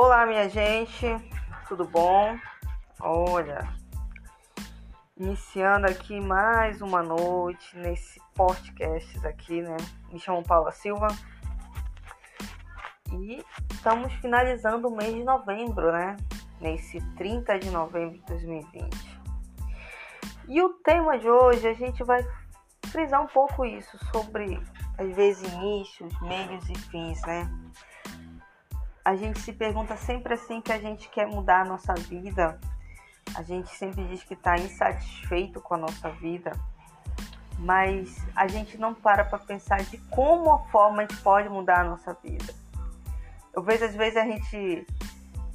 Olá, minha gente, tudo bom? Olha, iniciando aqui mais uma noite nesse podcast aqui, né? Me chamo Paula Silva e estamos finalizando o mês de novembro, né? Nesse 30 de novembro de 2020. E o tema de hoje a gente vai frisar um pouco isso sobre às vezes inícios, meios e fins, né? A gente se pergunta sempre assim que a gente quer mudar a nossa vida. A gente sempre diz que está insatisfeito com a nossa vida, mas a gente não para para pensar de como a forma a gente pode mudar a nossa vida. Eu vejo às vezes a gente,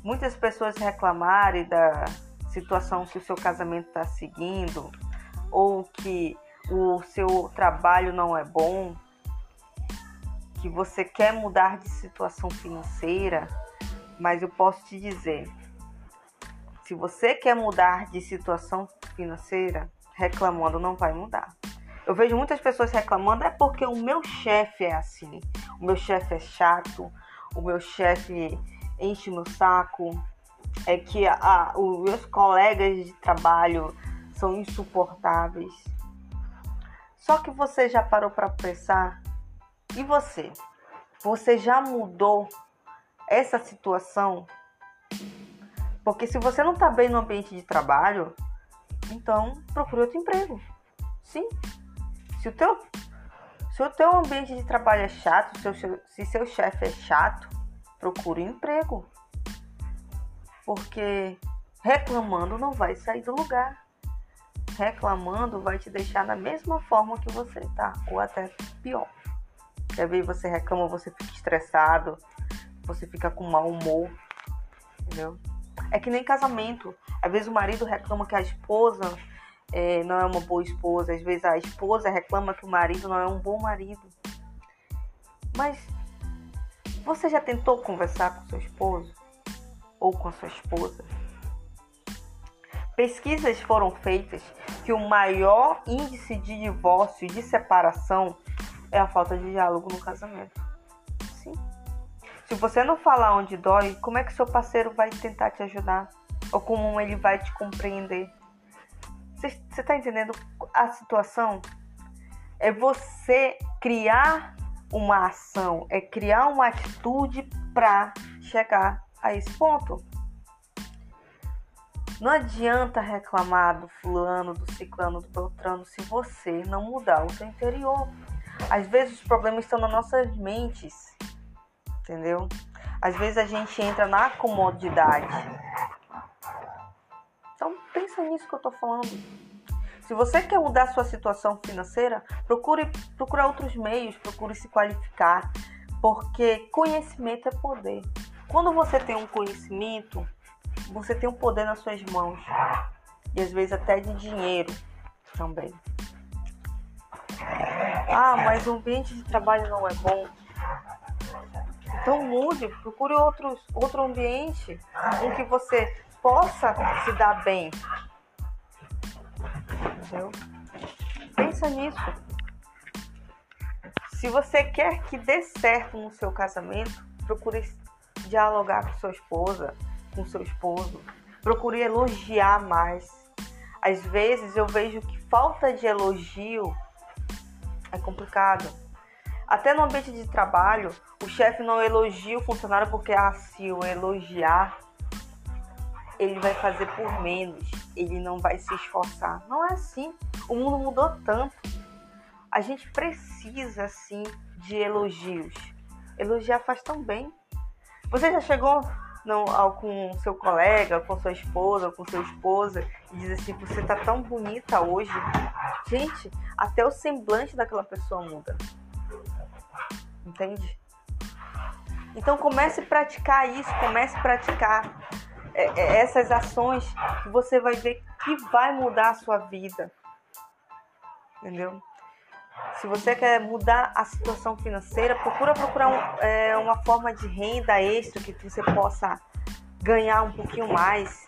muitas pessoas reclamarem da situação que o seu casamento está seguindo, ou que o seu trabalho não é bom, que você quer mudar de situação financeira, mas eu posso te dizer, se você quer mudar de situação financeira, reclamando não vai mudar. Eu vejo muitas pessoas reclamando é porque o meu chefe é assim, o meu chefe é chato, o meu chefe enche meu saco, é que a, os meus colegas de trabalho são insuportáveis. Só que você já parou para pensar e você? Você já mudou essa situação? Porque se você não está bem no ambiente de trabalho, então procure outro emprego. Sim. Se o teu, se o teu ambiente de trabalho é chato, se, seu, se seu chefe é chato, procure um emprego. Porque reclamando não vai sair do lugar. Reclamando vai te deixar da mesma forma que você está, ou até pior. Quer ver você reclama, você fica estressado, você fica com mau humor, entendeu? É que nem casamento. Às vezes o marido reclama que a esposa é, não é uma boa esposa, às vezes a esposa reclama que o marido não é um bom marido. Mas você já tentou conversar com seu esposo ou com a sua esposa? Pesquisas foram feitas que o maior índice de divórcio e de separação é a falta de diálogo no casamento. Sim. Se você não falar onde dói, como é que seu parceiro vai tentar te ajudar? Ou como ele vai te compreender? Você está entendendo a situação? É você criar uma ação, é criar uma atitude para chegar a esse ponto. Não adianta reclamar do fulano, do ciclano, do beltrano se você não mudar o seu interior. Às vezes os problemas estão nas nossas mentes, entendeu? Às vezes a gente entra na comodidade. Então pensa nisso que eu tô falando. Se você quer mudar sua situação financeira, procure procurar outros meios, procure se qualificar, porque conhecimento é poder. Quando você tem um conhecimento, você tem um poder nas suas mãos. E às vezes até de dinheiro também. Ah, mas o ambiente de trabalho não é bom. Então mude, procure outros, outro ambiente em que você possa se dar bem. Entendeu? Pensa nisso. Se você quer que dê certo no seu casamento, procure dialogar com sua esposa, com seu esposo. Procure elogiar mais. Às vezes eu vejo que falta de elogio é complicado. Até no ambiente de trabalho, o chefe não elogia o funcionário porque, ah, se eu elogiar, ele vai fazer por menos, ele não vai se esforçar. Não é assim. O mundo mudou tanto. A gente precisa, sim, de elogios. Elogiar faz tão bem. Você já chegou não, com seu colega, com sua esposa, com sua esposa e diz assim: Você tá tão bonita hoje. Gente, até o semblante daquela pessoa muda. Entende? Então comece a praticar isso, comece a praticar é, é, essas ações que você vai ver que vai mudar a sua vida. Entendeu? Se você quer mudar a situação financeira, procura procurar um, é, uma forma de renda extra que você possa ganhar um pouquinho mais,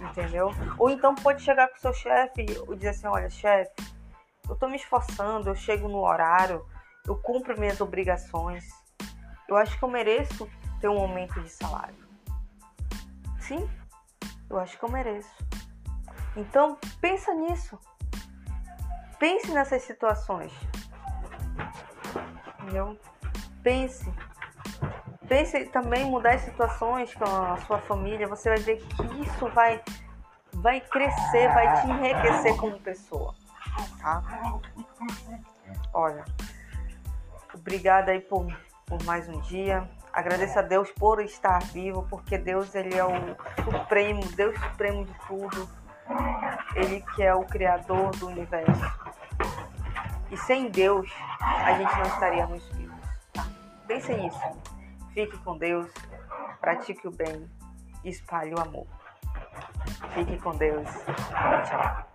entendeu? Ou então pode chegar com o seu chefe e dizer assim, olha, chefe, eu tô me esforçando, eu chego no horário, eu cumpro minhas obrigações. Eu acho que eu mereço ter um aumento de salário. Sim, eu acho que eu mereço. Então, pensa nisso. Pense nessas situações. Entendeu? Pense. Pense também mudar as situações com a sua família. Você vai ver que isso vai, vai crescer, vai te enriquecer como pessoa. Tá? Olha, obrigada aí por, por mais um dia. Agradeço a Deus por estar vivo, porque Deus ele é o supremo, Deus supremo de tudo. Ele que é o criador do universo. E sem Deus, a gente não estaríamos vivos. Tá? Pense nisso. Fique com Deus, pratique o bem e espalhe o amor. Fique com Deus. Tchau.